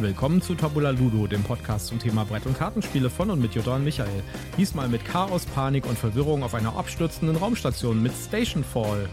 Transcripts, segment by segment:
Willkommen zu Tabula Ludo, dem Podcast zum Thema Brett- und Kartenspiele von und mit Jutta und Michael. Diesmal mit Chaos, Panik und Verwirrung auf einer abstürzenden Raumstation mit Station Fall.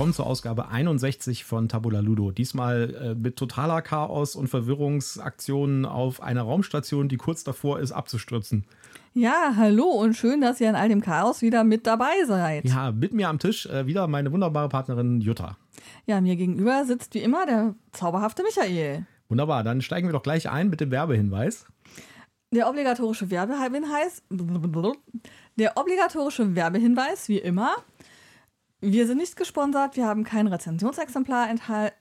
Willkommen zur Ausgabe 61 von Tabula Ludo. Diesmal äh, mit totaler Chaos und Verwirrungsaktionen auf einer Raumstation, die kurz davor ist, abzustürzen. Ja, hallo und schön, dass ihr in all dem Chaos wieder mit dabei seid. Ja, mit mir am Tisch äh, wieder meine wunderbare Partnerin Jutta. Ja, mir gegenüber sitzt wie immer der zauberhafte Michael. Wunderbar, dann steigen wir doch gleich ein mit dem Werbehinweis. Der obligatorische Werbehinweis. Der obligatorische Werbehinweis, wie immer. Wir sind nicht gesponsert, wir haben kein Rezensionsexemplar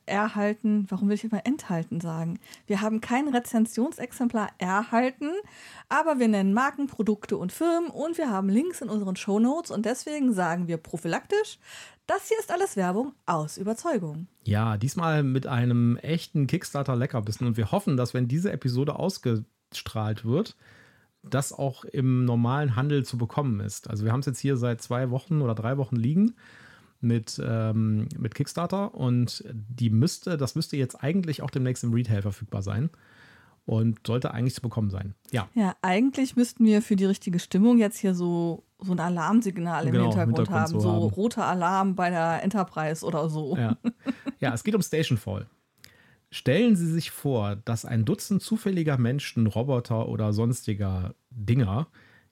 erhalten. Warum will ich immer enthalten sagen? Wir haben kein Rezensionsexemplar erhalten, aber wir nennen Marken, Produkte und Firmen und wir haben Links in unseren Shownotes und deswegen sagen wir prophylaktisch, das hier ist alles Werbung aus Überzeugung. Ja, diesmal mit einem echten Kickstarter-Leckerbissen und wir hoffen, dass wenn diese Episode ausgestrahlt wird, das auch im normalen Handel zu bekommen ist. Also wir haben es jetzt hier seit zwei Wochen oder drei Wochen liegen mit, ähm, mit Kickstarter und die müsste, das müsste jetzt eigentlich auch demnächst im Retail verfügbar sein und sollte eigentlich zu bekommen sein. Ja. Ja, eigentlich müssten wir für die richtige Stimmung jetzt hier so, so ein Alarmsignal im Genau, Hintergrund, Hintergrund haben, so so haben. roter Alarm bei der Enterprise oder so. Ja. ja, es geht um Stationfall. Stellen Sie sich vor, dass ein Dutzend zufälliger Menschen, Roboter oder sonstiger Dinger,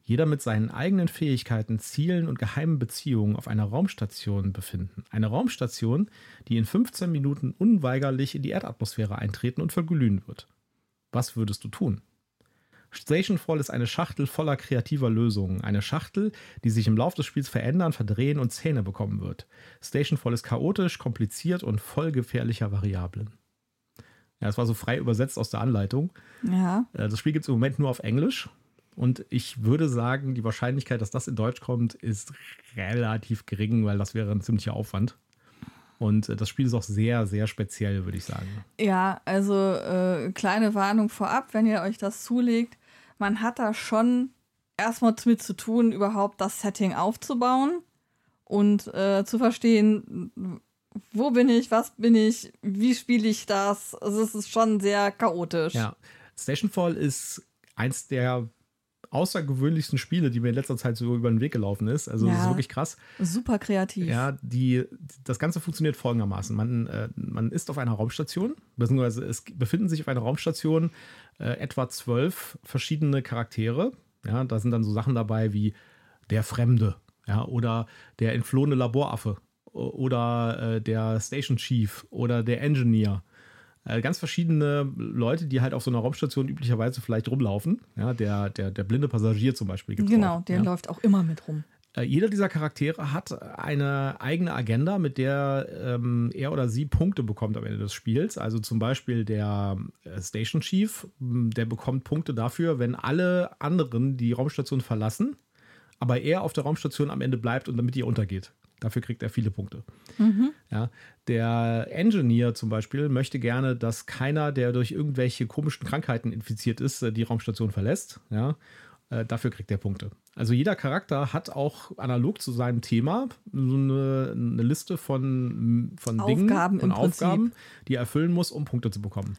jeder mit seinen eigenen Fähigkeiten, Zielen und geheimen Beziehungen auf einer Raumstation befinden. Eine Raumstation, die in 15 Minuten unweigerlich in die Erdatmosphäre eintreten und verglühen wird. Was würdest du tun? Stationfall ist eine Schachtel voller kreativer Lösungen. Eine Schachtel, die sich im Laufe des Spiels verändern, verdrehen und Zähne bekommen wird. Stationfall ist chaotisch, kompliziert und voll gefährlicher Variablen. Ja, das war so frei übersetzt aus der Anleitung. Ja. Äh, Das Spiel gibt es im Moment nur auf Englisch. Und ich würde sagen, die Wahrscheinlichkeit, dass das in Deutsch kommt, ist relativ gering, weil das wäre ein ziemlicher Aufwand. Und äh, das Spiel ist auch sehr, sehr speziell, würde ich sagen. Ja, also äh, kleine Warnung vorab, wenn ihr euch das zulegt. Man hat da schon erstmal mit zu tun, überhaupt das Setting aufzubauen und äh, zu verstehen, wo bin ich, was bin ich, wie spiele ich das. Also es ist schon sehr chaotisch. Ja, Stationfall ist eins der außergewöhnlichsten Spiele, die mir in letzter Zeit so über den Weg gelaufen ist. Also das ist Ja. wirklich krass. Super kreativ. Ja, die, das Ganze funktioniert folgendermaßen. Man, äh, man ist auf einer Raumstation, beziehungsweise es befinden sich auf einer Raumstation äh, etwa zwölf verschiedene Charaktere. Ja, da sind dann so Sachen dabei wie der Fremde, ja, oder der entflohene Laboraffe oder äh, der Station Chief oder der Engineer. Äh, ganz verschiedene Leute, die halt auf so einer Raumstation üblicherweise vielleicht rumlaufen. Ja, der, der, der blinde Passagier zum Beispiel. gibt's Genau, auch, der ja. läuft auch immer mit rum. Äh, Jeder dieser Charaktere hat eine eigene Agenda, mit der ähm, er oder sie Punkte bekommt am Ende des Spiels. Also zum Beispiel der äh, Station Chief, der bekommt Punkte dafür, wenn alle anderen die Raumstation verlassen, aber er auf der Raumstation am Ende bleibt und damit ihr untergeht. Dafür kriegt er viele Punkte. Ja, der Engineer zum Beispiel möchte gerne, dass keiner, der durch irgendwelche komischen Krankheiten infiziert ist, äh, die Raumstation verlässt. Ja, äh, dafür kriegt er Punkte. Also jeder Charakter hat auch analog zu seinem Thema so eine, eine Liste von, von Dingen, Aufgaben Prinzip. Aufgaben, die er erfüllen muss, um Punkte zu bekommen.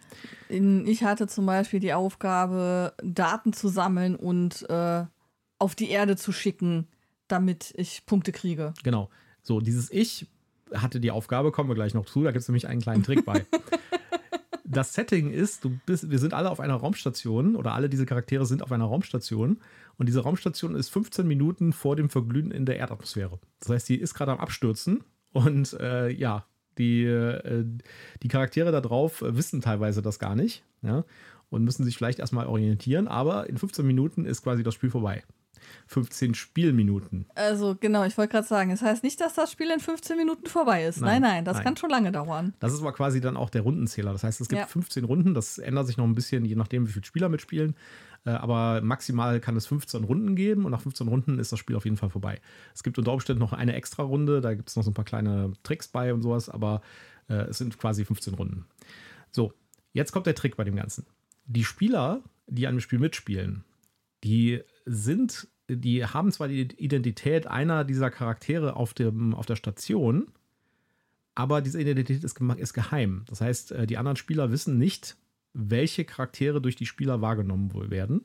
Ich hatte zum Beispiel die Aufgabe, Daten zu sammeln und äh, auf die Erde zu schicken, damit ich Punkte kriege. Genau. So, dieses Ich hatte die Aufgabe, kommen wir gleich noch zu, da gibt es nämlich einen kleinen Trick bei. Das Setting ist, du bist, wir sind alle auf einer Raumstation oder alle diese Charaktere sind auf einer Raumstation und diese Raumstation ist 15 Minuten vor dem Verglühen in der Erdatmosphäre. Das heißt, die ist gerade am Abstürzen und äh, ja, die, äh, die Charaktere da drauf wissen teilweise das gar nicht ja, und müssen sich vielleicht erstmal orientieren, aber in 15 Minuten ist quasi das Spiel vorbei. 15 Spielminuten. Also genau, ich wollte gerade sagen, es heißt nicht, dass das Spiel in 15 Minuten vorbei ist. Nein, Nein, nein, das nein. kann schon lange dauern. Das ist aber quasi dann auch der Rundenzähler. Das heißt, es gibt Ja. 15 Runden. Das ändert sich noch ein bisschen, je nachdem, wie viele Spieler mitspielen. Äh, Aber maximal kann es 15 Runden geben und nach 15 Runden ist das Spiel auf jeden Fall vorbei. Es gibt unter Umständen noch eine extra Runde, da gibt es noch so ein paar kleine Tricks bei und sowas, aber äh, es sind quasi 15 Runden. So, Jetzt kommt der Trick bei dem Ganzen. Die Spieler, die an dem Spiel mitspielen, die sind, die haben zwar die Identität einer dieser Charaktere auf, dem, auf der Station, aber diese Identität ist, ist geheim. Das heißt, äh, die anderen Spieler wissen nicht, welche Charaktere durch die Spieler wahrgenommen werden.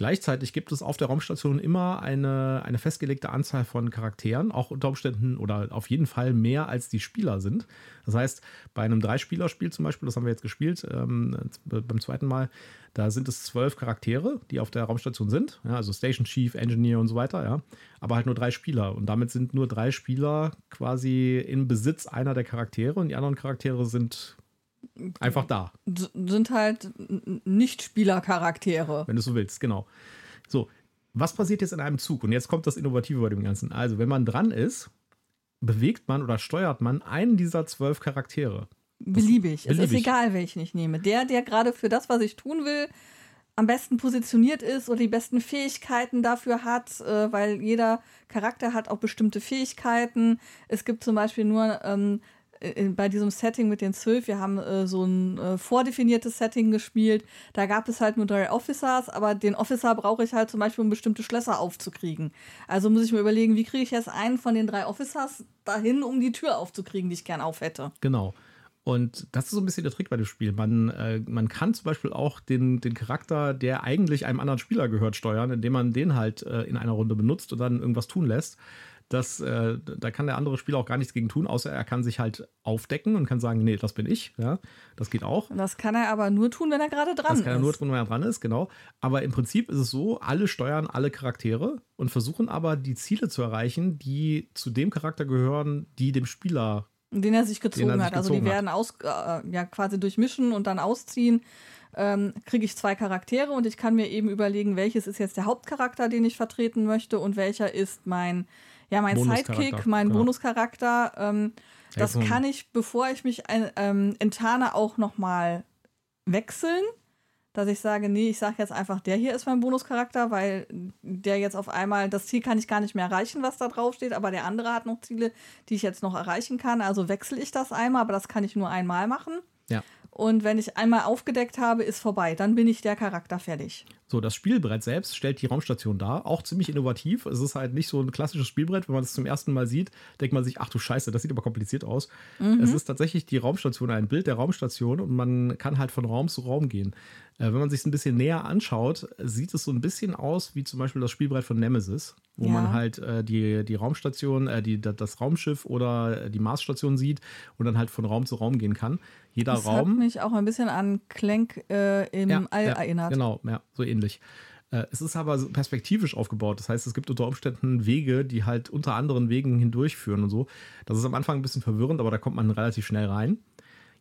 Gleichzeitig gibt es auf der Raumstation immer eine, eine festgelegte Anzahl von Charakteren, auch unter Umständen oder auf jeden Fall mehr als die Spieler sind. Das heißt, bei einem Drei-Spieler-Spiel zum Beispiel, das haben wir jetzt gespielt ähm, beim zweiten Mal, da sind es zwölf Charaktere, die auf der Raumstation sind, ja, also Station Chief, Engineer und so weiter, ja, aber halt nur drei Spieler. Und damit sind nur drei Spieler quasi in Besitz einer der Charaktere und die anderen Charaktere sind einfach da. Sind halt Nicht-Spieler-Charaktere. Wenn du so willst, genau. So, was passiert jetzt in einem Zug? Und jetzt kommt das Innovative bei dem Ganzen. Also, wenn man dran ist, bewegt man oder steuert man einen dieser zwölf Charaktere. Beliebig. Es ist egal, welchen ich nehme. Der, der gerade für das, was ich tun will, am besten positioniert ist oder die besten Fähigkeiten dafür hat, äh, weil jeder Charakter hat auch bestimmte Fähigkeiten. Es gibt zum Beispiel nur ähm, bei diesem Setting mit den zwölf, wir haben äh, so ein äh, vordefiniertes Setting gespielt. Da gab es halt nur drei Officers, aber den Officer brauche ich halt zum Beispiel, um bestimmte Schlösser aufzukriegen. Also muss ich mir überlegen, wie kriege ich jetzt einen von den drei Officers dahin, um die Tür aufzukriegen, die ich gern auf hätte. Genau. Und das ist so ein bisschen der Trick bei dem Spiel. Man, äh, man kann zum Beispiel auch den, den Charakter, der eigentlich einem anderen Spieler gehört, steuern, indem man den halt äh, in einer Runde benutzt und dann irgendwas tun lässt das, äh, da kann der andere Spieler auch gar nichts gegen tun, außer er kann sich halt aufdecken und kann sagen, nee, das bin ich. Ja, das geht auch. Das kann er aber nur tun, wenn er gerade dran ist. Das kann er nur tun, wenn er dran ist, genau. Aber im Prinzip ist es so, alle steuern alle Charaktere und versuchen aber die Ziele zu erreichen, die zu dem Charakter gehören, die dem Spieler den er sich gezogen er sich hat. Also die werden aus, äh, ja quasi durchmischen und dann ausziehen. Ähm, kriege ich zwei Charaktere und ich kann mir eben überlegen, welches ist jetzt der Hauptcharakter, den ich vertreten möchte und welcher ist mein ja, mein Sidekick, mein genau. Bonuscharakter, ähm, das ja, kann ich, bevor ich mich ähm, enttarne, auch nochmal wechseln. Dass ich sage, nee, ich sage jetzt einfach, der hier ist mein Bonuscharakter, weil der jetzt auf einmal, das Ziel kann ich gar nicht mehr erreichen, was da drauf steht, aber der andere hat noch Ziele, die ich jetzt noch erreichen kann. Also wechsle ich das einmal, aber das kann ich nur einmal machen. Ja. Und wenn ich einmal aufgedeckt habe, ist vorbei. Dann bin ich der Charakter fertig. So, das Spielbrett selbst stellt die Raumstation dar. Auch ziemlich innovativ. Es ist halt nicht so ein klassisches Spielbrett. Wenn man es zum ersten Mal sieht, denkt man sich, ach du Scheiße, das sieht aber kompliziert aus. Mhm. Es ist tatsächlich die Raumstation, ein Bild der Raumstation und man kann halt von Raum zu Raum gehen. Äh, wenn man sich es ein bisschen näher anschaut, sieht es so ein bisschen aus wie zum Beispiel das Spielbrett von Nemesis, wo ja. man halt äh, die, die Raumstation, äh, die, das Raumschiff oder die Marsstation sieht und dann halt von Raum zu Raum gehen kann. Jeder das Raum. hat mich auch ein bisschen an Clank äh, im ja, All ja, erinnert. Genau, ja, so ähnlich. Äh, es ist aber perspektivisch aufgebaut. Das heißt, es gibt unter Umständen Wege, die halt unter anderen Wegen hindurchführen und so. Das ist am Anfang ein bisschen verwirrend, aber da kommt man relativ schnell rein.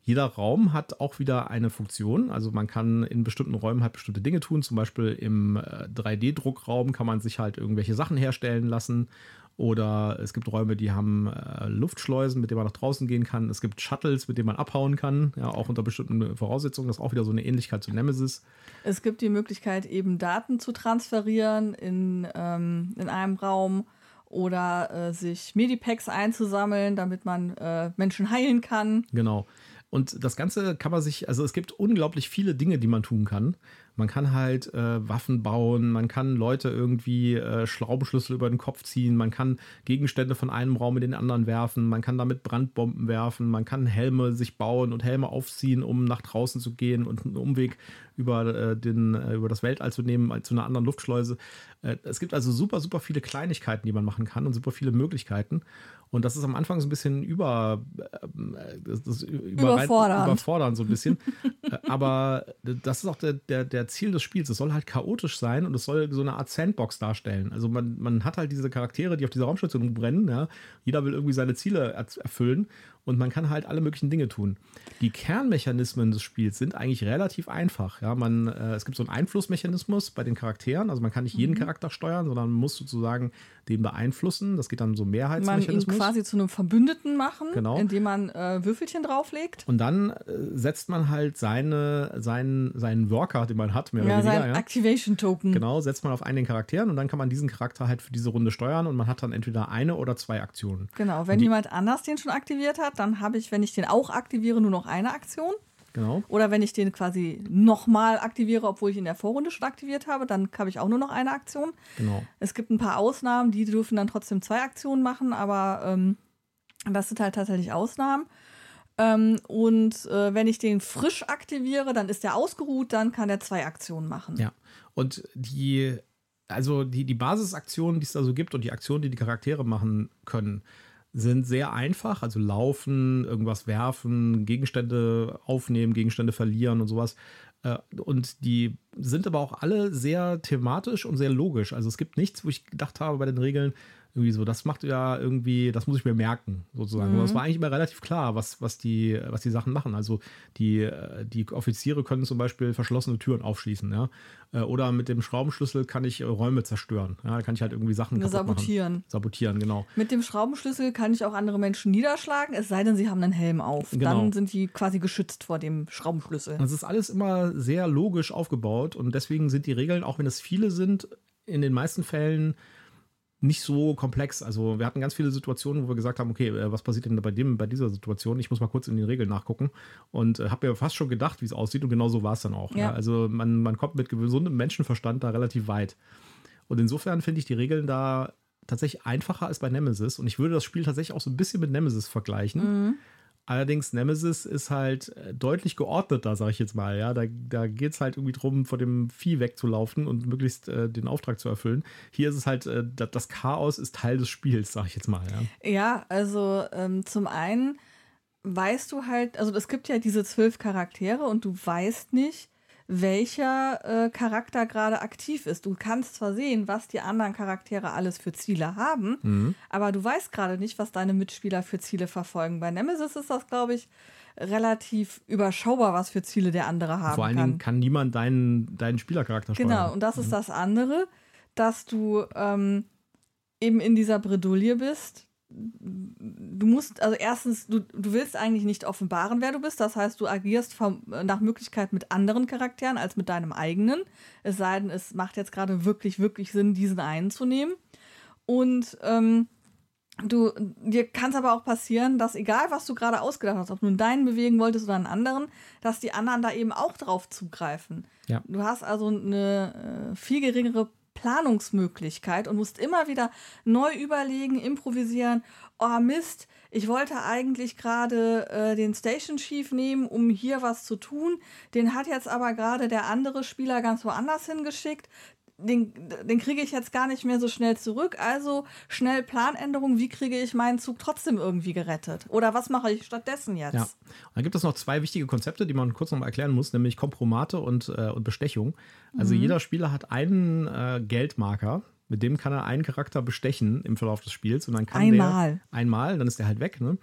Jeder Raum hat auch wieder eine Funktion. Also man kann in bestimmten Räumen halt bestimmte Dinge tun. Zum Beispiel im 3D-Druckraum äh, kann man sich halt irgendwelche Sachen herstellen lassen. Oder es gibt Räume, die haben äh, Luftschleusen, mit denen man nach draußen gehen kann. Es gibt Shuttles, mit denen man abhauen kann, ja, auch unter bestimmten Voraussetzungen. Das ist auch wieder so eine Ähnlichkeit zu Nemesis. Es gibt die Möglichkeit, eben Daten zu transferieren in, ähm, in einem Raum oder äh, sich Medipacks einzusammeln, damit man äh, Menschen heilen kann. Genau. Und das Ganze kann man sich, also es gibt unglaublich viele Dinge, die man tun kann. Man kann halt äh, Waffen bauen, man kann Leute irgendwie äh, Schraubenschlüssel über den Kopf ziehen, man kann Gegenstände von einem Raum in den anderen werfen, man kann damit Brandbomben werfen, man kann Helme sich bauen und Helme aufziehen, um nach draußen zu gehen und einen Umweg über, äh, den, äh, über das Weltall zu nehmen, zu einer anderen Luftschleuse. Äh, es gibt also super, super viele Kleinigkeiten, die man machen kann und super viele Möglichkeiten. Und das ist am Anfang so ein bisschen über, äh, das, das überfordernd. überfordernd so ein bisschen. Aber das ist auch der, der, der Ziel des Spiels. Es soll halt chaotisch sein und es soll so eine Art Sandbox darstellen. Also man, man hat halt diese Charaktere, die auf dieser Raumstation brennen. Ja. Jeder will irgendwie seine Ziele erfüllen und man kann halt alle möglichen Dinge tun. Die Kernmechanismen des Spiels sind eigentlich relativ einfach. Ja, man, äh, es gibt so einen Einflussmechanismus bei den Charakteren. Also man kann nicht jeden mhm. Charakter steuern, sondern man muss sozusagen den beeinflussen. Das geht dann so Mehrheitsmechanismus. Man ihn quasi zu einem Verbündeten machen, genau. indem man äh, Würfelchen drauflegt. Und dann äh, setzt man halt seine, seinen, seinen Worker, den man hat, mehr ja, oder weniger. Ja. Activation Token. Genau, setzt man auf einen den Charakteren und dann kann man diesen Charakter halt für diese Runde steuern und man hat dann entweder eine oder zwei Aktionen. Genau, wenn jemand anders den schon aktiviert hat, dann habe ich, wenn ich den auch aktiviere, nur noch eine Aktion. Genau. Oder wenn ich den quasi nochmal aktiviere, obwohl ich ihn in der Vorrunde schon aktiviert habe, dann habe ich auch nur noch eine Aktion. Genau. Es gibt ein paar Ausnahmen, die dürfen dann trotzdem zwei Aktionen machen, aber ähm, das sind halt tatsächlich Ausnahmen. Ähm, und äh, wenn ich den frisch aktiviere, dann ist der ausgeruht, dann kann er zwei Aktionen machen. Ja. Und die, also die, die Basisaktionen, die es da so gibt und die Aktionen, die die Charaktere machen können, sind sehr einfach. Also laufen, irgendwas werfen, Gegenstände aufnehmen, Gegenstände verlieren und sowas. Äh, Und die sind aber auch alle sehr thematisch und sehr logisch. Also es gibt nichts, wo ich gedacht habe bei den Regeln, irgendwie so, das macht ja irgendwie, das muss ich mir merken, sozusagen. Mhm. Es war eigentlich immer relativ klar, was, was, die, was die Sachen machen. Also die, äh, die Offiziere können zum Beispiel verschlossene Türen aufschließen, ja. Äh, Oder mit dem Schraubenschlüssel kann ich äh, Räume zerstören. Ja, da kann ich halt irgendwie Sachen Sabotieren. Machen. Sabotieren, genau. Mit dem Schraubenschlüssel kann ich auch andere Menschen niederschlagen, es sei denn, sie haben einen Helm auf. Genau. Dann sind die quasi geschützt vor dem Schraubenschlüssel. Das ist alles immer sehr logisch aufgebaut und deswegen sind die Regeln, auch wenn es viele sind, in den meisten Fällen nicht so komplex. Also wir hatten ganz viele Situationen, wo wir gesagt haben, okay, äh, was passiert denn bei dem, bei dieser Situation? Ich muss mal kurz in den Regeln nachgucken und äh, habe mir fast schon gedacht, wie es aussieht und genau so war es dann auch. Ja. Ja. Also man, man kommt mit gesundem Menschenverstand da relativ weit. Und insofern finde ich die Regeln da tatsächlich einfacher als bei Nemesis und ich würde das Spiel tatsächlich auch so ein bisschen mit Nemesis vergleichen. Mhm. Allerdings, Nemesis ist halt äh, deutlich geordneter, sag ich jetzt mal. Ja, da, da geht es halt irgendwie drum, vor dem Vieh wegzulaufen und möglichst äh, den Auftrag zu erfüllen. Hier ist es halt, äh, das, Chaos ist Teil des Spiels, sag ich jetzt mal. Ja, Ja, also ähm, zum einen weißt du halt, also es gibt ja diese zwölf Charaktere und du weißt nicht, welcher äh, Charakter gerade aktiv ist. Du kannst zwar sehen, was die anderen Charaktere alles für Ziele haben, Mhm. aber du weißt gerade nicht, was deine Mitspieler für Ziele verfolgen. Bei Nemesis ist das, glaube ich, relativ überschaubar, was für Ziele der andere haben Vor allen kann. Dingen kann niemand deinen, deinen Spielercharakter steuern. Genau, und das ist das andere, dass du ähm, eben in dieser Bredouille bist. Du musst, also erstens, du, du willst eigentlich nicht offenbaren, wer du bist. Das heißt, du agierst vom, nach Möglichkeit mit anderen Charakteren als mit deinem eigenen. Es sei denn, es macht jetzt gerade wirklich, wirklich Sinn, diesen einzunehmen. Und ähm, du, dir kann es aber auch passieren, dass egal, was du gerade ausgedacht hast, ob du nun deinen bewegen wolltest oder einen anderen, dass die anderen da eben auch drauf zugreifen. Ja. Du hast also eine äh, viel geringere Planungsmöglichkeit und musst immer wieder neu überlegen, improvisieren. Oh Mist, ich wollte eigentlich gerade äh, den Station Chief nehmen, um hier was zu tun. Den hat jetzt aber gerade der andere Spieler ganz woanders hingeschickt. Den, den kriege ich jetzt gar nicht mehr so schnell zurück. Also schnell Planänderung. Wie kriege ich meinen Zug trotzdem irgendwie gerettet? Oder was mache ich stattdessen jetzt? Ja. Und dann gibt es noch zwei wichtige Konzepte, die man kurz noch mal erklären muss, nämlich Kompromate und, äh, und Bestechung. Also Mhm. jeder Spieler hat einen äh, Geldmarker, mit dem kann er einen Charakter bestechen im Verlauf des Spiels und dann kann Einmal. der einmal, dann ist der halt weg, ne?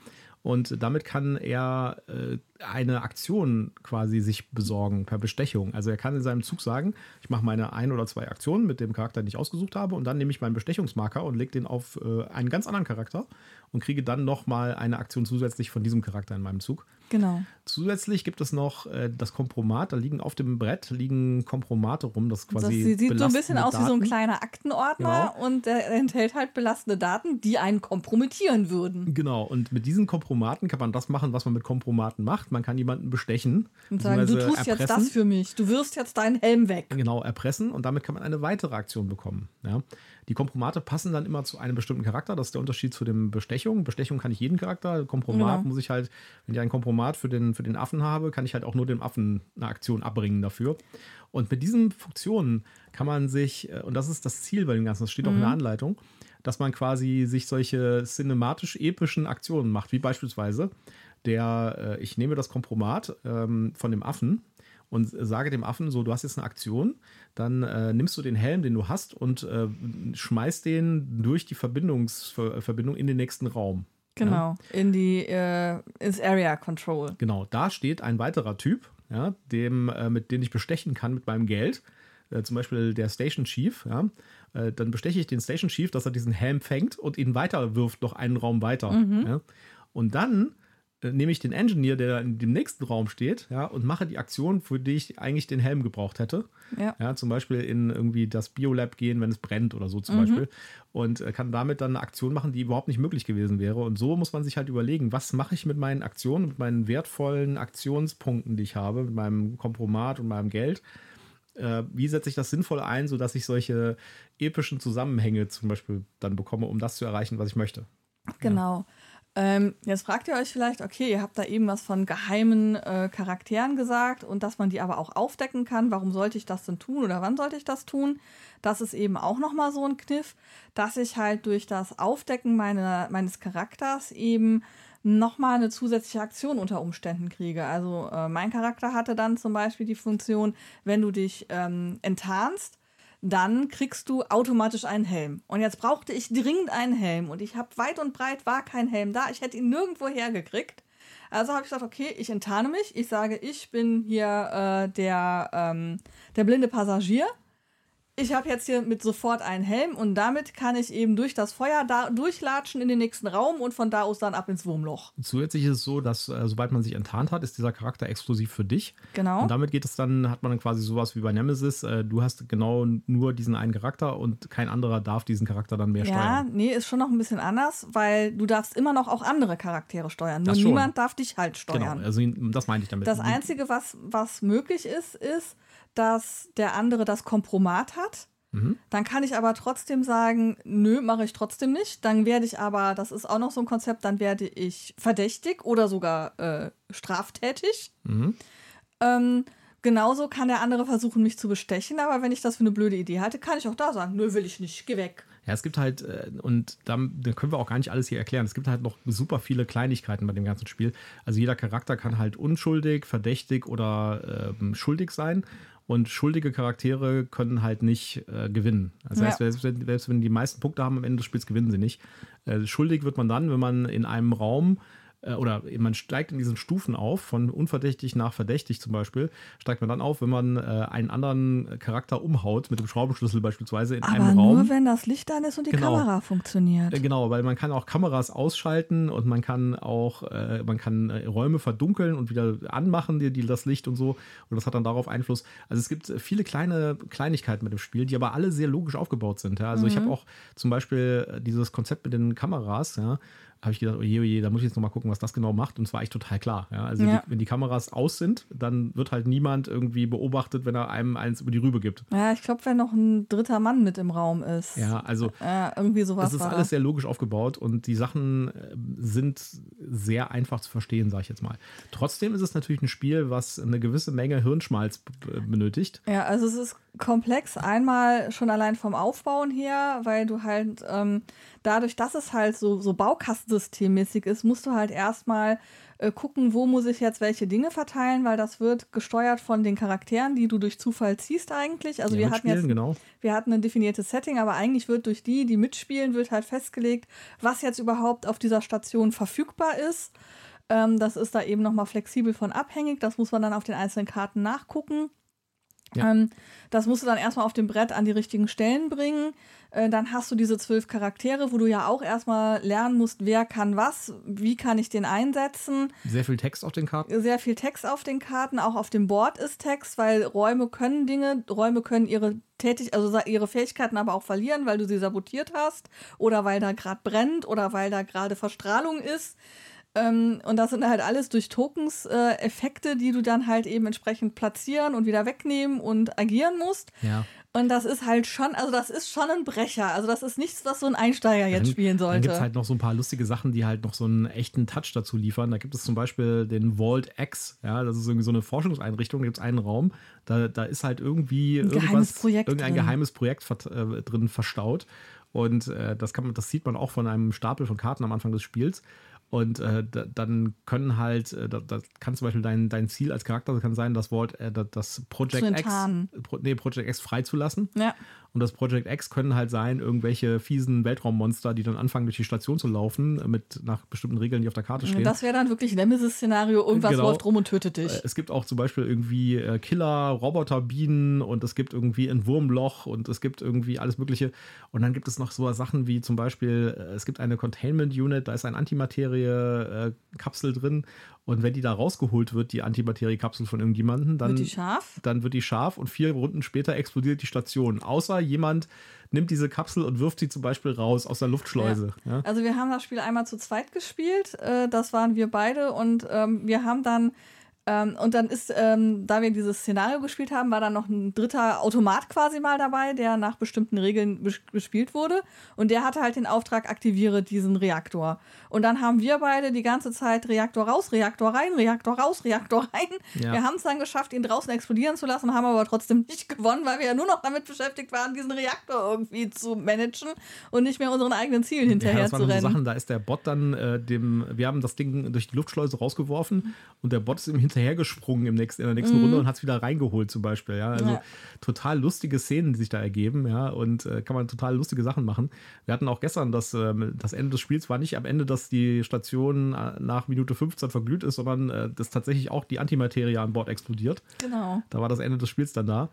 Und damit kann er äh, eine Aktion quasi sich besorgen per Bestechung. Also er kann in seinem Zug sagen, ich mache meine ein oder zwei Aktionen mit dem Charakter, den ich ausgesucht habe, und dann nehme ich meinen Bestechungsmarker und lege den auf äh, einen ganz anderen Charakter und kriege dann nochmal eine Aktion zusätzlich von diesem Charakter in meinem Zug. Genau. Zusätzlich gibt es noch äh, das Kompromat. Da liegen auf dem Brett liegen Kompromate rum. Das ist Das quasi sieht so ein bisschen aus wie so ein Daten. kleiner Aktenordner Genau. und der enthält halt belastende Daten, die einen kompromittieren würden. Genau, und mit diesen Kompromaten kann man das machen, was man mit Kompromaten macht. Man kann jemanden bestechen. Und sagen, du tust jetzt erpressen. das für mich. Du wirst jetzt deinen Helm weg. Genau, erpressen und damit kann man eine weitere Aktion bekommen. Ja. Die Kompromate passen dann immer zu einem bestimmten Charakter. Das ist der Unterschied zu dem Bestechung. Bestechung kann ich jeden Charakter. Kompromat Genau. muss ich halt, wenn ich ein Kompromat für den, für den Affen habe, kann ich halt auch nur dem Affen eine Aktion abbringen dafür. Und mit diesen Funktionen kann man sich, äh, und das ist das Ziel bei dem Ganzen, das steht auch in der Anleitung, dass man quasi sich solche cinematisch-epischen Aktionen macht, wie beispielsweise der, äh, ich nehme das Kompromat ähm, von dem Affen und sage dem Affen so, du hast jetzt eine Aktion, dann äh, nimmst du den Helm, den du hast und äh, schmeißt den durch die Verbindungsverbindung in den nächsten Raum. Genau. In die, äh, ins Area Control. Genau, da steht ein weiterer Typ, ja, dem, äh, mit dem ich bestechen kann mit meinem Geld. Äh, zum Beispiel der Station Chief, ja. Äh, dann besteche ich den Station Chief, dass er diesen Helm fängt und ihn weiter wirft, noch einen Raum weiter. Ja. Und dann nehme ich den Engineer, der in dem nächsten Raum steht, ja, und mache die Aktion, für die ich eigentlich den Helm gebraucht hätte. Ja. Ja, zum Beispiel in irgendwie das Biolab gehen, wenn es brennt oder so zum Beispiel. Und äh, kann damit dann eine Aktion machen, die überhaupt nicht möglich gewesen wäre. Und so muss man sich halt überlegen, was mache ich mit meinen Aktionen, mit meinen wertvollen Aktionspunkten, die ich habe, mit meinem Kompromat und meinem Geld. Äh, wie setze ich das sinnvoll ein, sodass ich solche epischen Zusammenhänge zum Beispiel dann bekomme, um das zu erreichen, was ich möchte. Genau. Ähm, jetzt fragt ihr euch vielleicht, okay, ihr habt da eben was von geheimen äh, Charakteren gesagt und dass man die aber auch aufdecken kann. Warum sollte ich das denn tun oder wann sollte ich das tun? Das ist eben auch nochmal so ein Kniff, dass ich halt durch das Aufdecken meine, meines Charakters eben nochmal eine zusätzliche Aktion unter Umständen kriege. Also äh, mein Charakter hatte dann zum Beispiel die Funktion, wenn du dich ähm, enttarnst, dann kriegst du automatisch einen Helm. Und jetzt brauchte ich dringend einen Helm und ich habe weit und breit war kein Helm da. Ich hätte ihn nirgendwo hergekriegt. Also habe ich gesagt, okay, ich enttarne mich. Ich sage, ich bin hier äh, der, ähm, der blinde Passagier. Ich habe jetzt hier mit sofort einen Helm und damit kann ich eben durch das Feuer da durchlatschen in den nächsten Raum und von da aus dann ab ins Wurmloch. Zusätzlich ist es so, dass äh, sobald man sich enttarnt hat, ist dieser Charakter exklusiv für dich. Genau. Und damit geht es dann, hat man dann quasi sowas wie bei Nemesis. Äh, du hast genau nur diesen einen Charakter und kein anderer darf diesen Charakter dann mehr Ja, steuern. nee, ist schon noch ein bisschen anders, weil du darfst immer noch auch andere Charaktere steuern. Nur niemand darf dich halt Genau, steuern. also das meinte ich damit. Das Einzige, was, was möglich ist, ist, dass der andere das Kompromat hat. Mhm. Dann kann ich aber trotzdem sagen, nö, mache ich trotzdem nicht. Dann werde ich aber, das ist auch noch so ein Konzept, dann werde ich verdächtig oder sogar äh, straftätig. Mhm. Ähm, genauso kann der andere versuchen, mich zu bestechen, aber wenn ich das für eine blöde Idee hatte, kann ich auch da sagen, nö, will ich nicht, geh weg. Ja, es gibt halt, äh, und da, da können wir auch gar nicht alles hier erklären. Es gibt halt noch super viele Kleinigkeiten bei dem ganzen Spiel. Also jeder Charakter kann halt unschuldig, verdächtig oder ähm, schuldig sein. Und schuldige Charaktere können halt nicht äh, gewinnen. Das heißt, Ja. selbst, wenn, selbst wenn die meisten Punkte haben am Ende des Spiels, gewinnen sie nicht. Äh, schuldig wird man dann, wenn man in einem Raum oder man steigt in diesen Stufen auf, von unverdächtig nach verdächtig zum Beispiel, steigt man dann auf, wenn man äh, einen anderen Charakter umhaut, mit dem Schraubenschlüssel beispielsweise in Aber einem Raum. nur, wenn das Licht an ist und die Genau. Kamera funktioniert. Äh, Genau, weil man kann auch Kameras ausschalten und man kann auch, äh, man kann äh, Räume verdunkeln und wieder anmachen, die, die das Licht und so. Und das hat dann darauf Einfluss. Also es gibt viele kleine Kleinigkeiten mit dem Spiel, die aber alle sehr logisch aufgebaut sind. Ja? Also ich habe auch zum Beispiel äh, dieses Konzept mit den Kameras, ja, habe ich gedacht, oje, oje, da muss ich jetzt nochmal gucken, was das genau macht. Und es war echt total klar. Ja? Also Ja. Die, wenn die Kameras aus sind, dann wird halt niemand irgendwie beobachtet, wenn er einem eins über die Rübe gibt. Ja, ich glaube, wenn noch ein dritter Mann mit im Raum ist. Ja, also Ja, irgendwie sowas es ist alles das. sehr logisch aufgebaut und die Sachen äh, sind sehr einfach zu verstehen, sage ich jetzt mal. Trotzdem ist es natürlich ein Spiel, was eine gewisse Menge Hirnschmalz benötigt. Ja, also es ist komplex. Einmal schon allein vom Aufbauen her, weil du halt ähm, dadurch, dass es halt so, so Baukastensystemmäßig ist, musst du halt erstmal äh, gucken, wo muss ich jetzt welche Dinge verteilen, weil das wird gesteuert von den Charakteren, die du durch Zufall ziehst eigentlich. Also Ja, wir hatten jetzt genau. wir hatten ein definiertes Setting, aber eigentlich wird durch die, die mitspielen, wird halt festgelegt, was jetzt überhaupt auf dieser Station verfügbar ist. Ähm, das ist da eben nochmal flexibel von abhängig. Das muss man dann auf den einzelnen Karten nachgucken. Ja. Ähm, das musst du dann erstmal auf dem Brett an die richtigen Stellen bringen. Äh, dann hast du diese zwölf Charaktere, wo du ja auch erstmal lernen musst, wer kann was, wie kann ich den einsetzen Sehr viel Text auf den Karten. sehr viel Text auf den Karten, auch auf dem Board ist Text, weil Räume können Dinge, Räume können ihre Tätig also ihre Fähigkeiten aber auch verlieren, weil du sie sabotiert hast oder weil da gerade brennt oder weil da gerade Verstrahlung ist. Ähm, und das sind halt alles durch Tokens äh, Effekte, die du dann halt eben entsprechend platzieren und wieder wegnehmen und agieren musst. Ja. Und das ist halt schon, also das ist schon ein Brecher. Also das ist nichts, was so ein Einsteiger jetzt Dann- spielen Dann sollte. gibt es halt noch so ein paar lustige Sachen, die halt noch so einen echten Touch dazu liefern. Da gibt es zum Beispiel den Vault X, ja, das ist irgendwie so eine Forschungseinrichtung, da gibt es einen Raum, da, da ist halt irgendwie Ein geheimes irgendwas, Projekt irgendein drin. geheimes Projekt vert, äh, drin verstaut. Und äh, das, kann man, das sieht man auch von einem Stapel von Karten am Anfang des Spiels. Und äh, da, dann können halt, äh, da, da kann zum Beispiel dein, dein Ziel als Charakter kann sein, das Wort, äh, das- das Project X. Pro, nee, Project X freizulassen. ja. Und das Project X können halt sein, irgendwelche fiesen Weltraummonster, die dann anfangen, durch die Station zu laufen, äh, mit nach bestimmten Regeln, die auf der Karte stehen. Das wäre dann wirklich Nemesis-Szenario, irgendwas Genau. läuft rum und tötet dich. Äh, Es gibt auch zum Beispiel irgendwie äh, Killer, Roboterbienen und es gibt irgendwie ein Wurmloch und es gibt irgendwie alles Mögliche. Und dann gibt es noch so Sachen wie zum Beispiel, es gibt eine Containment Unit, da ist ein Antimaterie-Kapsel drin. Und wenn die da rausgeholt wird, die Antimaterie-Kapsel von irgendjemandem, dann Wird die scharf? dann wird die scharf und vier Runden später explodiert die Station. Außer jemand nimmt diese Kapsel und wirft sie zum Beispiel raus aus der Luftschleuse. Ja. Also wir haben das Spiel einmal zu zweit gespielt, äh, das waren wir beide und ähm, wir haben dann ähm, und dann ist, ähm, da wir dieses Szenario gespielt haben, war dann noch ein dritter Automat quasi mal dabei, der nach bestimmten Regeln gespielt wurde. Und der hatte halt den Auftrag, aktiviere diesen Reaktor. Und dann haben wir beide die ganze Zeit Reaktor raus, Reaktor rein, Reaktor raus, Reaktor rein. Ja. Wir haben es dann geschafft, ihn draußen explodieren zu lassen, haben aber trotzdem nicht gewonnen, weil wir ja nur noch damit beschäftigt waren, diesen Reaktor irgendwie zu managen und nicht mehr unseren eigenen Zielen Ja, hinterher das zu waren so rennen. Sachen, da ist der Bot dann äh, dem, wir haben das Ding durch die Luftschleuse rausgeworfen und der Bot ist ihm hinterhergesprungen im nächsten, in der nächsten Runde und hat es wieder reingeholt zum Beispiel. Ja, also Mhm. Ja. total lustige Szenen, die sich da ergeben, ja, und äh, kann man total lustige Sachen machen. Wir hatten auch gestern das, ähm, das Ende des Spiels war nicht am Ende, dass die Station äh, nach Minute 15 verglüht ist, sondern äh, dass tatsächlich auch die Antimaterie an Bord explodiert. Genau. Da war das Ende des Spiels dann da.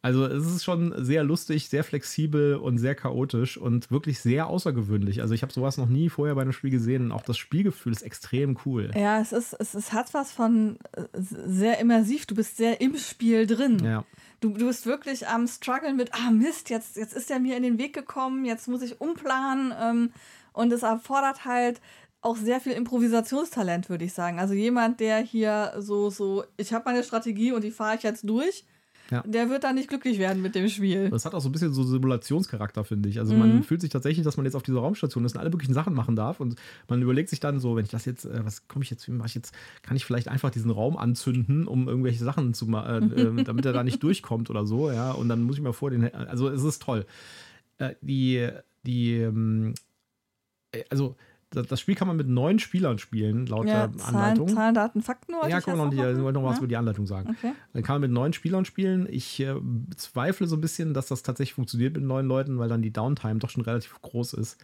Also es ist schon sehr lustig, sehr flexibel und sehr chaotisch und wirklich sehr außergewöhnlich. Also ich habe sowas noch nie vorher bei einem Spiel gesehen. Auch das Spielgefühl ist extrem cool. Ja, es ist, es, es hat was von äh, sehr immersiv. Du bist sehr im Spiel drin. Ja. Du, du bist wirklich am struggeln mit, ah Mist, jetzt, jetzt ist er mir in den Weg gekommen, jetzt muss ich umplanen. Ähm, und es erfordert halt auch sehr viel Improvisationstalent, würde ich sagen. Also jemand, der hier so, so, ich habe meine Strategie und die fahre ich jetzt durch, Ja. der wird dann nicht glücklich werden mit dem Spiel. Das hat auch so ein bisschen so Simulationscharakter, finde ich. Also Mhm. man fühlt sich tatsächlich, dass man jetzt auf dieser Raumstation ist und alle möglichen Sachen machen darf. Und man überlegt sich dann so, wenn ich das jetzt, äh, was komme ich jetzt, wie mache ich jetzt, kann ich vielleicht einfach diesen Raum anzünden, um irgendwelche Sachen zu machen, äh, äh, damit er da nicht durchkommt oder so, ja. Und dann muss ich mal vor den, also es ist toll. Äh, die, die, ähm, äh, also das Spiel kann man mit neun Spielern spielen, laut Ja, der Zahlen, Anleitung. Zahlen, Daten, Fakten wollte Ja, komm jetzt noch, wollte noch was Ja? über die Anleitung sagen. Okay. Dann kann man mit neun Spielern spielen. Ich äh, zweifle so ein bisschen, dass das tatsächlich funktioniert mit neun Leuten, weil dann die Downtime doch schon relativ groß ist.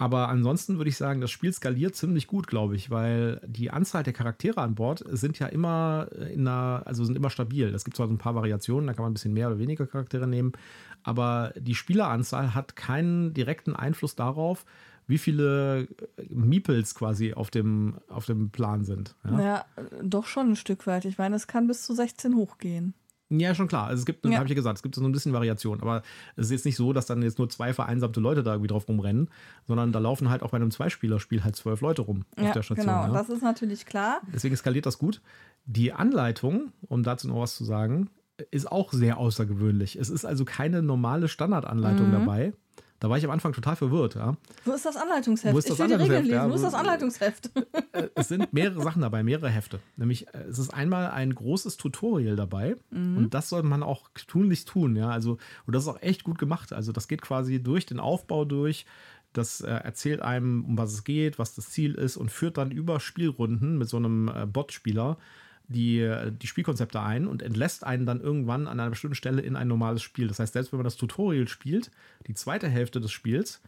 Aber ansonsten würde ich sagen, das Spiel skaliert ziemlich gut, glaube ich, weil die Anzahl der Charaktere an Bord sind ja immer in einer, also sind immer stabil. Es gibt zwar so ein paar Variationen, da kann man ein bisschen mehr oder weniger Charaktere nehmen, aber die Spieleranzahl hat keinen direkten Einfluss darauf, wie viele äh, Meeples quasi auf dem, auf dem Plan sind. Ja? Ja, doch schon ein Stück weit. Ich meine, es kann bis zu 16 hochgehen. Ja, schon klar. Also es gibt, Ja. habe ich ja gesagt, es gibt so ein bisschen Variation. Aber es ist jetzt nicht so, dass dann jetzt nur zwei vereinsamte Leute da irgendwie drauf rumrennen, sondern da laufen halt auch bei einem Zweispielerspiel halt zwölf Leute rum auf ja, der Station. genau. ja. Das ist natürlich klar. Deswegen skaliert das gut. Die Anleitung, um dazu noch was zu sagen, ist auch sehr außergewöhnlich. Es ist also keine normale Standardanleitung Mhm. dabei. Da war ich am Anfang total verwirrt. Ja. Wo ist das Anleitungsheft? Wo ist das ich will die Regeln lesen. Ja, Wo ist das Anleitungsheft? Es sind mehrere Sachen dabei, mehrere Hefte. Nämlich, äh, es ist einmal ein großes Tutorial dabei und das sollte man auch tunlichst tun. Ja, also, und das ist auch echt gut gemacht. Also, das geht quasi durch den Aufbau durch. Das äh, erzählt einem, um was es geht, was das Ziel ist und führt dann über Spielrunden mit so einem äh, Bot-Spieler die, äh, die Spielkonzepte ein und entlässt einen dann irgendwann an einer bestimmten Stelle in ein normales Spiel. Das heißt, selbst wenn man das Tutorial spielt, die zweite Hälfte des Spiels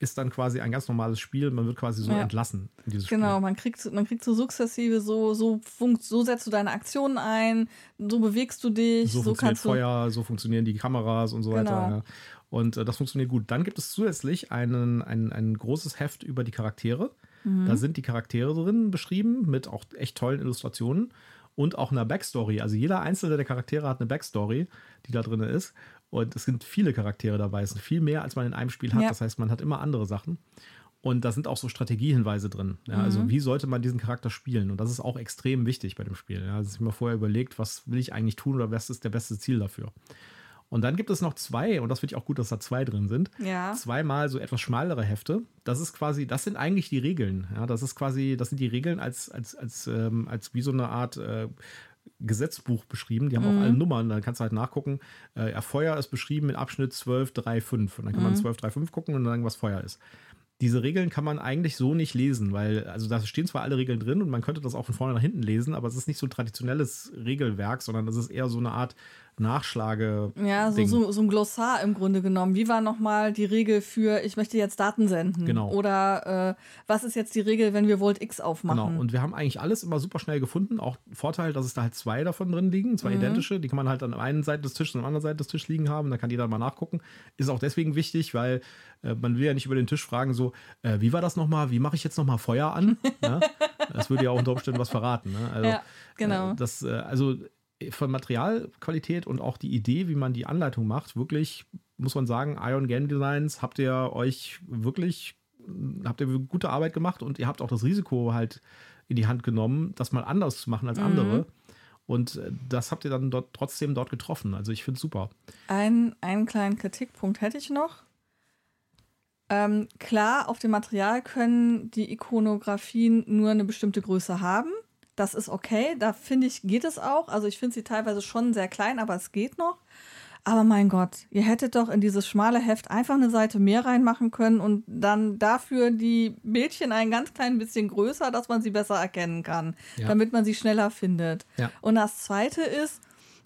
ist dann quasi ein ganz normales Spiel. Man wird quasi so Ja. entlassen in dieses Spiel. Genau, man kriegt, man kriegt so sukzessive, so, so, funkt, so setzt du deine Aktionen ein, so bewegst du dich, so, so, funktioniert. Feuer, so funktionieren die Kameras und so Genau. weiter. Ja. Und äh, das funktioniert gut. Dann gibt es zusätzlich einen, ein, ein großes Heft über die Charaktere. Mhm. Da sind die Charaktere drin beschrieben mit auch echt tollen Illustrationen und auch einer Backstory. Also jeder einzelne der Charaktere hat eine Backstory, die da drin ist. Und es sind viele Charaktere dabei. Es sind viel mehr, als man in einem Spiel hat. Ja. Das heißt, man hat immer andere Sachen. Und da sind auch so Strategiehinweise drin. Ja, Mhm. Also wie sollte man diesen Charakter spielen? Und das ist auch extrem wichtig bei dem Spiel. Ja, dass ich mir vorher überlegt, was will ich eigentlich tun oder was ist der beste Ziel dafür. Und dann gibt es noch zwei, und das finde ich auch gut, dass da zwei drin sind. Ja. Zweimal so etwas schmalere Hefte. Das ist quasi, das sind eigentlich die Regeln. Ja, das ist quasi, das sind die Regeln als, als, als, ähm, als wie so eine Art äh, Gesetzbuch beschrieben. Die haben auch alle Nummern. Dann kannst du halt nachgucken. Äh, ja, Feuer ist beschrieben mit Abschnitt 12.3.5. Und dann kann man 12.3.5 gucken und sagen, was Feuer ist. Diese Regeln kann man eigentlich so nicht lesen, weil, also da stehen zwar alle Regeln drin und man könnte das auch von vorne nach hinten lesen, aber es ist nicht so ein traditionelles Regelwerk, sondern es ist eher so eine Art Nachschlage. Ja, so, so, so, ein Glossar im Grunde genommen. Wie war nochmal die Regel für, ich möchte jetzt Daten senden? Genau. Oder äh, was ist jetzt die Regel, wenn wir Volt X aufmachen? Genau. Und wir haben eigentlich alles immer super schnell gefunden. Auch Vorteil, dass es da halt zwei davon drin liegen, zwei mhm. identische. Die kann man halt an der einen Seite des Tisches und an der anderen Seite des Tisches liegen haben. Da kann jeder mal nachgucken. Ist auch deswegen wichtig, weil äh, man will ja nicht über den Tisch fragen, so, äh, wie war das nochmal? Wie mache ich jetzt nochmal Feuer an? ja? Das würde ja auch unter Umständen was verraten. Ne? Also, ja, genau. Äh, das, äh, also von Materialqualität und auch die Idee, wie man die Anleitung macht, wirklich, muss man sagen, Iron Game Designs habt ihr euch wirklich, habt ihr gute Arbeit gemacht und ihr habt auch das Risiko halt in die Hand genommen, das mal anders zu machen als mhm. andere. Und äh, das habt ihr dann dort trotzdem dort getroffen. Also ich finde es super. Ein, einen kleinen Kritikpunkt hätte ich noch. Ähm, klar, auf dem Material können die Ikonografien nur eine bestimmte Größe haben. Das ist okay. Da finde ich, geht es auch. Also ich finde sie teilweise schon sehr klein, aber es geht noch. Aber mein Gott, ihr hättet doch in dieses schmale Heft einfach eine Seite mehr reinmachen können und dann dafür die Bildchen ein ganz klein bisschen größer, dass man sie besser erkennen kann, ja. damit man sie schneller findet. Ja. Und das Zweite ist,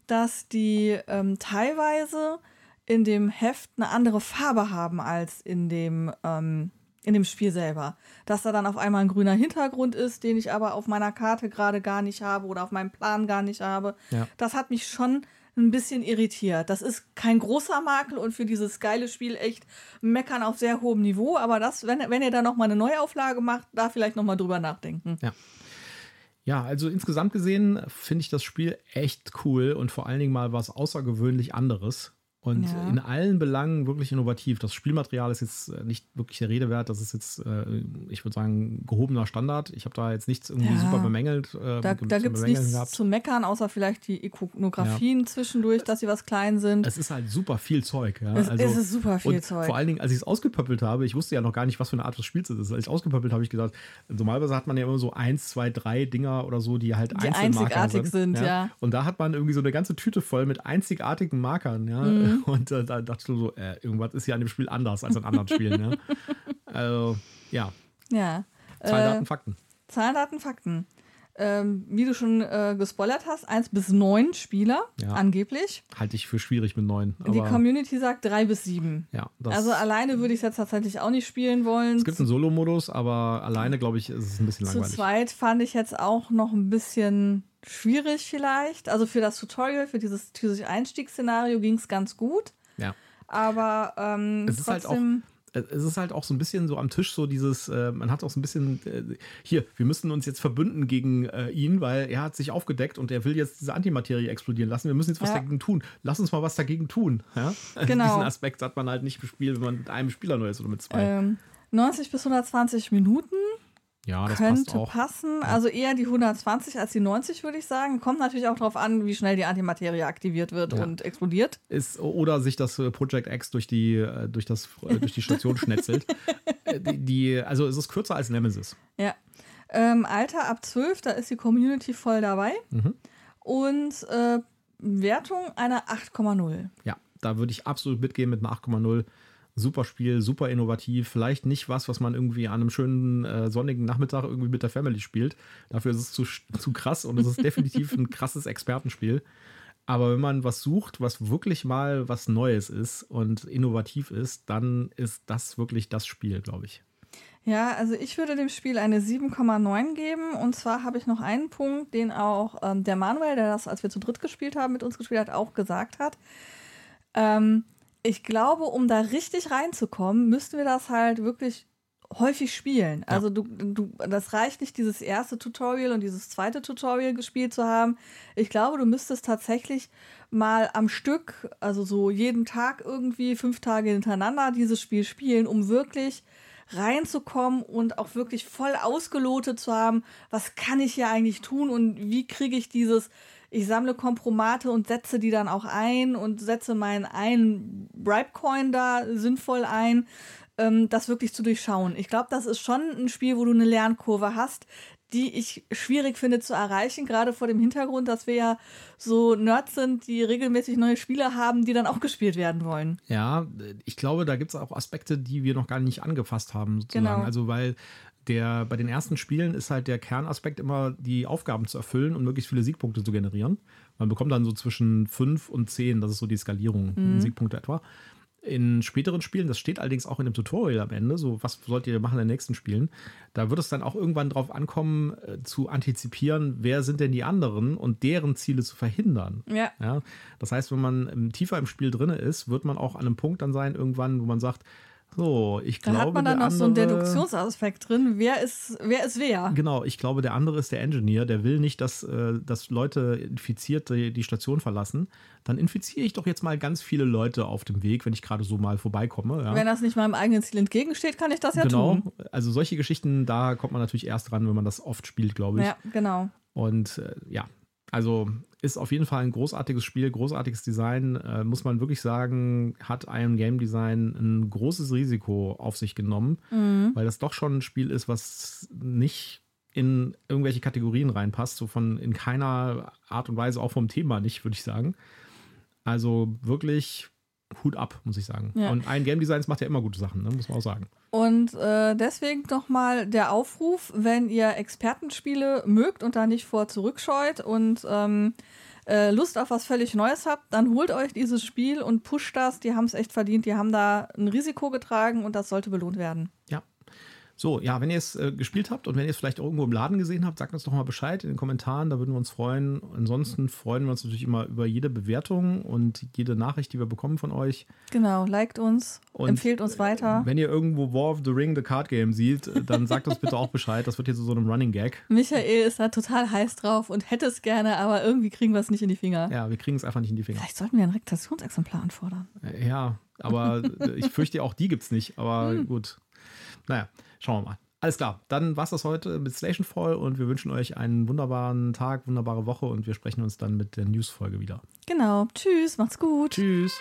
dass die ähm, teilweise in dem Heft eine andere Farbe haben als in dem ähm, in dem Spiel selber. Dass da dann auf einmal ein grüner Hintergrund ist, den ich aber auf meiner Karte gerade gar nicht habe oder auf meinem Plan gar nicht habe. Ja. Das hat mich schon ein bisschen irritiert. Das ist kein großer Makel und für dieses geile Spiel echt meckern auf sehr hohem Niveau. Aber das, wenn, wenn ihr da nochmal eine Neuauflage macht, da vielleicht nochmal drüber nachdenken. Ja. Ja, also insgesamt gesehen finde ich das Spiel echt cool und vor allen Dingen mal was außergewöhnlich anderes. Und ja. in allen Belangen wirklich innovativ. Das Spielmaterial ist jetzt äh, nicht wirklich der Rede wert. Das ist jetzt, äh, ich würde sagen, gehobener Standard. Ich habe da jetzt nichts irgendwie ja. super bemängelt. Äh, da da gibt es nichts gehabt. zu meckern, außer vielleicht die Ikonografien ja. zwischendurch, dass sie was klein sind. Es ist halt super viel Zeug. Ja? Es, also, es ist super viel Zeug. Vor allen Dingen, als ich es ausgepöppelt habe, ich wusste ja noch gar nicht, was für eine Art des Spiels es ist. Als ich es ausgepöppelt habe, ich gesagt, normalerweise hat man ja immer so eins, zwei, drei Dinger oder so, die halt die einzigartig sind. sind ja. Und da hat man irgendwie so eine ganze Tüte voll mit einzigartigen Markern. Ja? Mhm. Und äh, da dachte du so, äh, irgendwas ist hier an dem Spiel anders als an anderen Spielen. Ne? Also, ja. Ja. Zahlen, Daten, äh, Fakten. Zahlen, Daten, Fakten. Ähm, wie du schon äh, gespoilert hast, eins bis neun Spieler, ja. angeblich. Halte ich für schwierig mit neun. Die Community sagt drei bis sieben. Ja, also alleine würde ich es jetzt tatsächlich auch nicht spielen wollen. Es gibt einen Solo-Modus, aber alleine, glaube ich, ist es ein bisschen langweilig. Zu zweit fand ich jetzt auch noch ein bisschen schwierig vielleicht. Also für das Tutorial, für dieses, dieses Einstiegsszenario ging es ganz gut. Ja. Aber ähm, es ist trotzdem halt auch es ist halt auch so ein bisschen so am Tisch so dieses, äh, man hat auch so ein bisschen, äh, hier, wir müssen uns jetzt verbünden gegen äh, ihn, weil er hat sich aufgedeckt und er will jetzt diese Antimaterie explodieren lassen. Wir müssen jetzt was ja. dagegen tun. Lass uns mal was dagegen tun. Ja? Genau. Diesen Aspekt hat man halt nicht gespielt, wenn man mit einem Spieler nur ist oder mit zwei. Ähm, 90 bis 120 Minuten ja, das könnte passt auch. passen. Also eher die 120 als die 90, würde ich sagen. Kommt natürlich auch darauf an, wie schnell die Antimaterie aktiviert wird ja. und explodiert. Ist, oder sich das äh, Project X durch die, äh, durch das, äh, durch die Station schnetzelt. Die, die, also es ist kürzer als Nemesis. Ja. Ähm, Alter ab 12, da ist die Community voll dabei. Mhm. Und äh, Wertung einer 8,0. Ja, da würde ich absolut mitgehen mit einer 8,0 super Spiel, super innovativ. Vielleicht nicht was, was man irgendwie an einem schönen äh, sonnigen Nachmittag irgendwie mit der Family spielt. Dafür ist es zu, zu krass und es ist definitiv ein krasses Expertenspiel. Aber wenn man was sucht, was wirklich mal was Neues ist und innovativ ist, dann ist das wirklich das Spiel, glaube ich. Ja, also ich würde dem Spiel eine 7,9 geben. Und zwar habe ich noch einen Punkt, den auch ähm, der Manuel, der das, als wir zu dritt gespielt haben, mit uns gespielt hat, auch gesagt hat. Ähm, ich glaube, um da richtig reinzukommen, müssten wir das halt wirklich häufig spielen. Ja. Also du, du, das reicht nicht, dieses erste Tutorial und dieses zweite Tutorial gespielt zu haben. Ich glaube, du müsstest tatsächlich mal am Stück, also so jeden Tag irgendwie fünf Tage hintereinander dieses Spiel spielen, um wirklich reinzukommen und auch wirklich voll ausgelotet zu haben, was kann ich hier eigentlich tun und wie kriege ich dieses ich sammle Kompromate und setze die dann auch ein und setze meinen einen Bribe-Coin da sinnvoll ein, ähm, das wirklich zu durchschauen. Ich glaube, das ist schon ein Spiel, wo du eine Lernkurve hast, die ich schwierig finde zu erreichen, gerade vor dem Hintergrund, dass wir ja so Nerds sind, die regelmäßig neue Spiele haben, die dann auch gespielt werden wollen. Ja, ich glaube, da gibt es auch Aspekte, die wir noch gar nicht angefasst haben, sozusagen. Genau. Also, weil der, bei den ersten Spielen ist halt der Kernaspekt immer, die Aufgaben zu erfüllen und möglichst viele Siegpunkte zu generieren. Man bekommt dann so zwischen 5 und 10, das ist so die Skalierung, Siegpunkte etwa. In späteren Spielen, das steht allerdings auch in dem Tutorial am Ende, so was sollt ihr machen in den nächsten Spielen, da wird es dann auch irgendwann drauf ankommen, äh, zu antizipieren, wer sind denn die anderen und deren Ziele zu verhindern. Ja. Ja, das heißt, wenn man ähm, tiefer im Spiel drin ist, wird man auch an einem Punkt dann sein, irgendwann, wo man sagt, so, ich Da glaube, hat man dann noch so einen andere- Deduktionsaspekt drin. Wer ist, wer ist wer? Genau, ich glaube, der andere ist der Engineer, der will nicht, dass, äh, dass Leute infiziert die, die Station verlassen. Dann infiziere ich doch jetzt mal ganz viele Leute auf dem Weg, wenn ich gerade so mal vorbeikomme. Ja. Wenn das nicht meinem eigenen Ziel entgegensteht, kann ich das ja genau. tun. Also solche Geschichten, da kommt man natürlich erst ran, wenn man das oft spielt, glaube ich. Ja, genau. Und äh, ja, also ist auf jeden Fall ein großartiges Spiel, großartiges Design. Äh, muss man wirklich sagen, hat Iron Game Design ein großes Risiko auf sich genommen, weil das doch schon ein Spiel ist, was nicht in irgendwelche Kategorien reinpasst, so von in keiner Art und Weise, auch vom Thema nicht, würde ich sagen. Also wirklich Hut ab, muss ich sagen. Ja. Und Iron Game Designs macht ja immer gute Sachen, ne? muss man auch sagen. Und äh, deswegen nochmal der Aufruf, wenn ihr Expertenspiele mögt und da nicht vor zurückscheut und ähm, äh, Lust auf was völlig Neues habt, dann holt euch dieses Spiel und pusht das. Die haben es echt verdient. Die haben da ein Risiko getragen und das sollte belohnt werden. Ja. So, ja, wenn ihr es äh, gespielt habt und wenn ihr es vielleicht irgendwo im Laden gesehen habt, sagt uns doch mal Bescheid in den Kommentaren, da würden wir uns freuen. Ansonsten freuen wir uns natürlich immer über jede Bewertung und jede Nachricht, die wir bekommen von euch. Genau, liked uns, Und, empfehlt uns weiter. Wenn ihr irgendwo War of the Ring, The Card Game seht, äh, dann sagt uns bitte auch Bescheid. Das wird hier zu so einem Running Gag. Michael ist da total heiß drauf und hätte es gerne, aber irgendwie kriegen wir es nicht in die Finger. Ja, wir kriegen es einfach nicht in die Finger. Vielleicht sollten wir ein Rektationsexemplar anfordern. Äh, Ja, aber äh, ich fürchte auch die gibt es nicht. Aber Hm. gut. Naja, schauen wir mal. Alles klar, dann war es das heute mit Station Fall und wir wünschen euch einen wunderbaren Tag, wunderbare Woche und wir sprechen uns dann mit der News-Folge wieder. Genau. Tschüss, macht's gut. Tschüss.